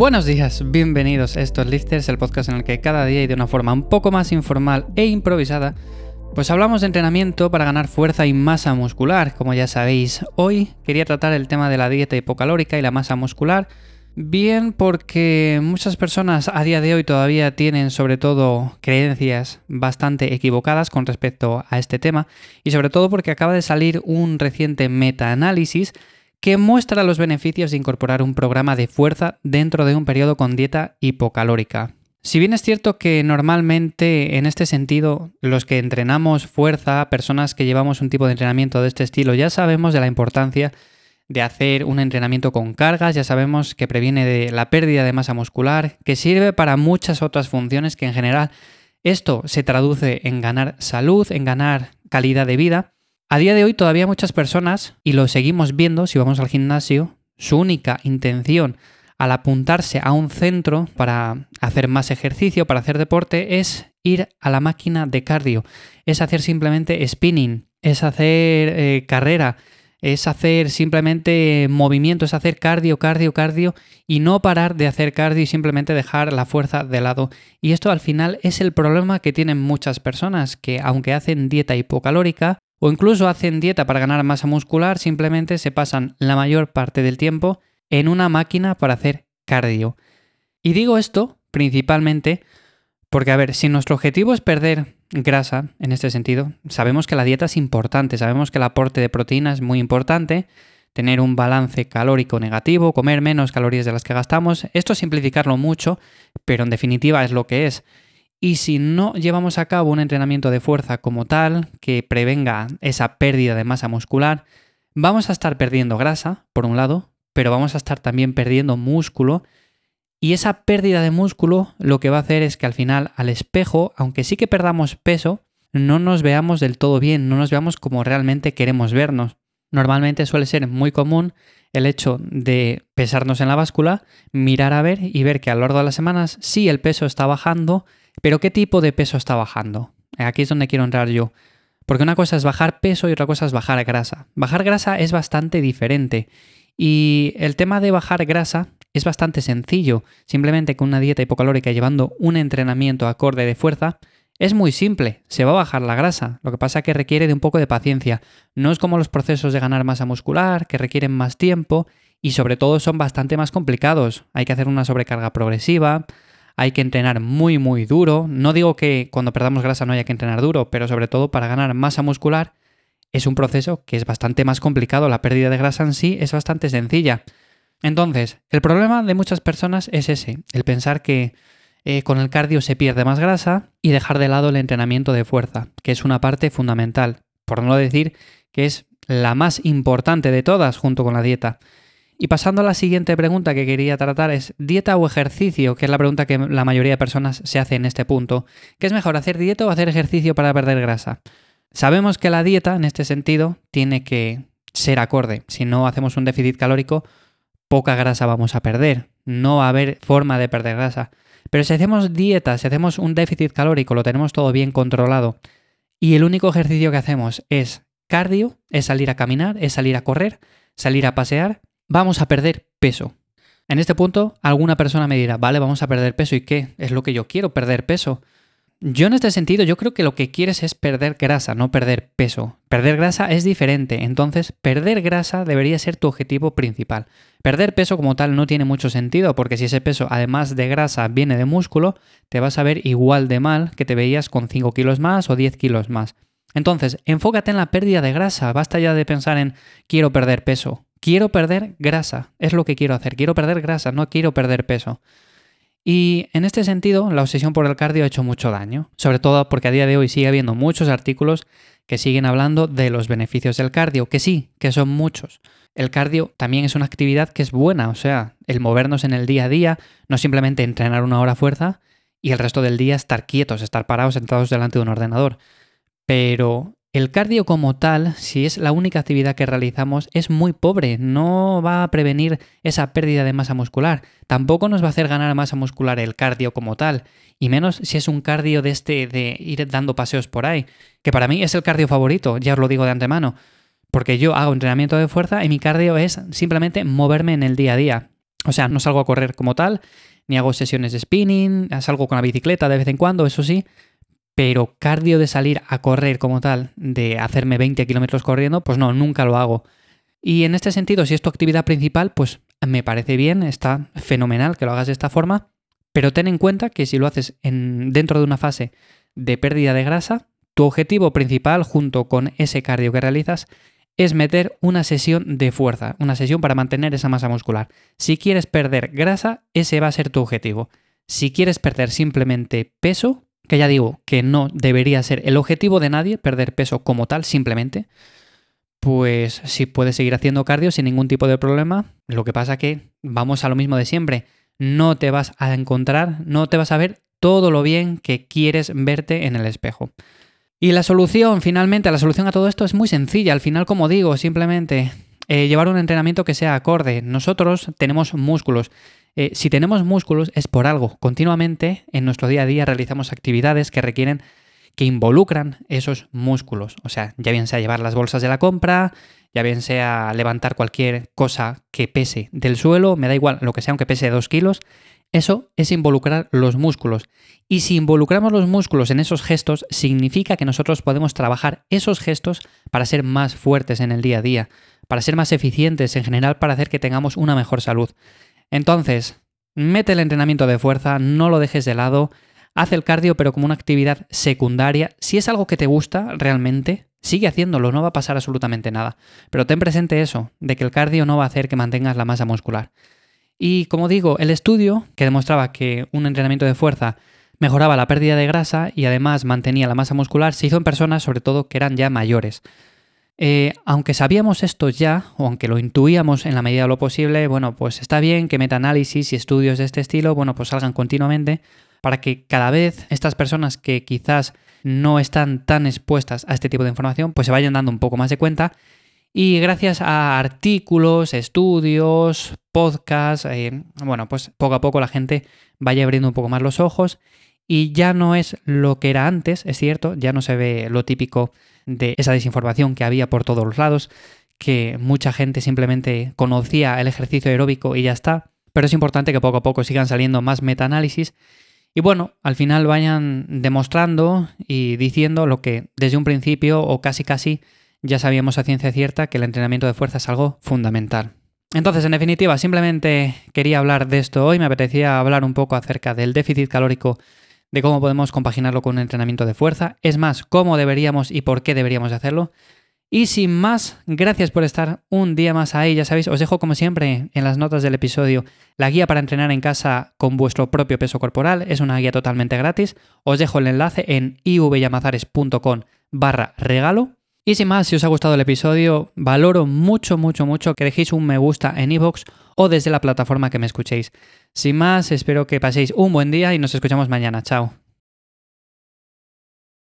Buenos días, bienvenidos a estos Lifters, el podcast en el que cada día y de una forma un poco más informal e improvisada, pues hablamos de entrenamiento para ganar fuerza y masa muscular. Como ya sabéis, hoy quería tratar el tema de la dieta hipocalórica y la masa muscular. Bien porque muchas personas a día de hoy todavía tienen sobre todo creencias bastante equivocadas con respecto a este tema y sobre todo porque acaba de salir un reciente metaanálisis que muestra los beneficios de incorporar un programa de fuerza dentro de un periodo con dieta hipocalórica. Si bien es cierto que normalmente en este sentido los que entrenamos fuerza, personas que llevamos un tipo de entrenamiento de este estilo, ya sabemos de la importancia de hacer un entrenamiento con cargas, ya sabemos que previene de la pérdida de masa muscular, que sirve para muchas otras funciones que en general esto se traduce en ganar salud, en ganar calidad de vida, a día de hoy todavía muchas personas, y lo seguimos viendo si vamos al gimnasio, su única intención al apuntarse a un centro para hacer más ejercicio, para hacer deporte, es ir a la máquina de cardio, es hacer simplemente spinning, es hacer eh, carrera, es hacer simplemente movimiento, es hacer cardio, cardio, cardio y no parar de hacer cardio y simplemente dejar la fuerza de lado. Y esto al final es el problema que tienen muchas personas, que aunque hacen dieta hipocalórica, o incluso hacen dieta para ganar masa muscular, simplemente se pasan la mayor parte del tiempo en una máquina para hacer cardio. Y digo esto principalmente porque, a ver, si nuestro objetivo es perder grasa, en este sentido, sabemos que la dieta es importante, sabemos que el aporte de proteína es muy importante, tener un balance calórico negativo, comer menos calorías de las que gastamos, esto es simplificarlo mucho, pero en definitiva es lo que es. Y si no llevamos a cabo un entrenamiento de fuerza como tal, que prevenga esa pérdida de masa muscular, vamos a estar perdiendo grasa, por un lado, pero vamos a estar también perdiendo músculo. Y esa pérdida de músculo lo que va a hacer es que al final al espejo, aunque sí que perdamos peso, no nos veamos del todo bien, no nos veamos como realmente queremos vernos. Normalmente suele ser muy común el hecho de pesarnos en la báscula, mirar a ver y ver que a lo largo de las semanas sí el peso está bajando, pero ¿qué tipo de peso está bajando? Aquí es donde quiero entrar yo. Porque una cosa es bajar peso y otra cosa es bajar grasa. Bajar grasa es bastante diferente. Y el tema de bajar grasa es bastante sencillo. Simplemente con una dieta hipocalórica llevando un entrenamiento acorde de fuerza, es muy simple, se va a bajar la grasa. Lo que pasa es que requiere de un poco de paciencia. No es como los procesos de ganar masa muscular, que requieren más tiempo y sobre todo son bastante más complicados. Hay que hacer una sobrecarga progresiva, hay que entrenar muy muy duro. No digo que cuando perdamos grasa no haya que entrenar duro, pero sobre todo para ganar masa muscular es un proceso que es bastante más complicado. La pérdida de grasa en sí es bastante sencilla. Entonces, el problema de muchas personas es ese, el pensar que eh, con el cardio se pierde más grasa y dejar de lado el entrenamiento de fuerza, que es una parte fundamental, por no decir que es la más importante de todas junto con la dieta. Y pasando a la siguiente pregunta que quería tratar es dieta o ejercicio, que es la pregunta que la mayoría de personas se hace en este punto. ¿Qué es mejor, hacer dieta o hacer ejercicio para perder grasa? Sabemos que la dieta, en este sentido, tiene que ser acorde. Si no hacemos un déficit calórico, poca grasa vamos a perder. No va a haber forma de perder grasa. Pero si hacemos dieta, si hacemos un déficit calórico, lo tenemos todo bien controlado, y el único ejercicio que hacemos es cardio, es salir a caminar, es salir a correr, salir a pasear, vamos a perder peso. En este punto, alguna persona me dirá, vale, vamos a perder peso, ¿y qué? Es lo que yo quiero, perder peso. Yo en este sentido, yo creo que lo que quieres es perder grasa, no perder peso. Perder grasa es diferente, entonces perder grasa debería ser tu objetivo principal. Perder peso como tal no tiene mucho sentido, porque si ese peso, además de grasa, viene de músculo, te vas a ver igual de mal que te veías con 5 kilos más o 10 kilos más. Entonces, enfócate en la pérdida de grasa, basta ya de pensar en quiero perder peso. Quiero perder grasa, es lo que quiero hacer, quiero perder grasa, no quiero perder peso. Y en este sentido, la obsesión por el cardio ha hecho mucho daño, sobre todo porque a día de hoy sigue habiendo muchos artículos que siguen hablando de los beneficios del cardio, que sí, que son muchos. El cardio también es una actividad que es buena, o sea, el movernos en el día a día, no simplemente entrenar una hora fuerza y el resto del día estar quietos, estar parados sentados delante de un ordenador. Pero el cardio como tal, si es la única actividad que realizamos, es muy pobre, no va a prevenir esa pérdida de masa muscular, tampoco nos va a hacer ganar masa muscular el cardio como tal, y menos si es un cardio de este de ir dando paseos por ahí, que para mí es el cardio favorito, ya os lo digo de antemano, porque yo hago entrenamiento de fuerza y mi cardio es simplemente moverme en el día a día. O sea, no salgo a correr como tal, ni hago sesiones de spinning, salgo con la bicicleta de vez en cuando, eso sí, pero cardio de salir a correr como tal, de hacerme 20 kilómetros corriendo, pues no, nunca lo hago. Y en este sentido, si es tu actividad principal, pues me parece bien, está fenomenal que lo hagas de esta forma, pero ten en cuenta que si lo haces en, dentro de una fase de pérdida de grasa, tu objetivo principal junto con ese cardio que realizas es meter una sesión de fuerza, una sesión para mantener esa masa muscular. Si quieres perder grasa, ese va a ser tu objetivo. Si quieres perder simplemente peso, que ya digo que no debería ser el objetivo de nadie, perder peso como tal, simplemente, pues sí puedes seguir haciendo cardio sin ningún tipo de problema. Lo que pasa que vamos a lo mismo de siempre. No te vas a encontrar, no te vas a ver todo lo bien que quieres verte en el espejo. Y la solución, finalmente, la solución a todo esto es muy sencilla. Al final, como digo, simplemente eh, llevar un entrenamiento que sea acorde. Nosotros tenemos músculos. Eh, si tenemos músculos es por algo. Continuamente en nuestro día a día realizamos actividades que requieren, que involucran esos músculos. O sea, ya bien sea llevar las bolsas de la compra, ya bien sea levantar cualquier cosa que pese del suelo, me da igual lo que sea, aunque pese dos kilos, eso es involucrar los músculos. Y si involucramos los músculos en esos gestos, significa que nosotros podemos trabajar esos gestos para ser más fuertes en el día a día, para ser más eficientes en general, para hacer que tengamos una mejor salud. Entonces, mete el entrenamiento de fuerza, no lo dejes de lado, haz el cardio pero como una actividad secundaria. Si es algo que te gusta realmente, sigue haciéndolo, no va a pasar absolutamente nada. Pero ten presente eso, de que el cardio no va a hacer que mantengas la masa muscular. Y como digo, el estudio que demostraba que un entrenamiento de fuerza mejoraba la pérdida de grasa y además mantenía la masa muscular se hizo en personas sobre todo que eran ya mayores. Eh, aunque sabíamos esto ya, o aunque lo intuíamos en la medida de lo posible, bueno, pues está bien que metaanálisis y estudios de este estilo, bueno, pues salgan continuamente para que cada vez estas personas que quizás no están tan expuestas a este tipo de información, pues se vayan dando un poco más de cuenta. Y gracias a artículos, estudios, podcasts, eh, bueno, pues poco a poco la gente vaya abriendo un poco más los ojos. Y ya no es lo que era antes, es cierto, ya no se ve lo típico de esa desinformación que había por todos los lados, que mucha gente simplemente conocía el ejercicio aeróbico y ya está, pero es importante que poco a poco sigan saliendo más metaanálisis. Y bueno, al final vayan demostrando y diciendo lo que desde un principio o casi casi ya sabíamos a ciencia cierta que el entrenamiento de fuerza es algo fundamental. Entonces, en definitiva, simplemente quería hablar de esto hoy, me apetecía hablar un poco acerca del déficit calórico, de cómo podemos compaginarlo con un entrenamiento de fuerza, es más, cómo deberíamos y por qué deberíamos hacerlo. Y sin más, gracias por estar un día más ahí. Ya sabéis, os dejo como siempre en las notas del episodio la guía para entrenar en casa con vuestro propio peso corporal. Es una guía totalmente gratis. Os dejo el enlace en ivyamazares.com barra regalo. Y sin más, si os ha gustado el episodio, valoro mucho, mucho, mucho que dejéis un me gusta en iVoox o desde la plataforma que me escuchéis. Sin más, espero que paséis un buen día y nos escuchamos mañana. Chao.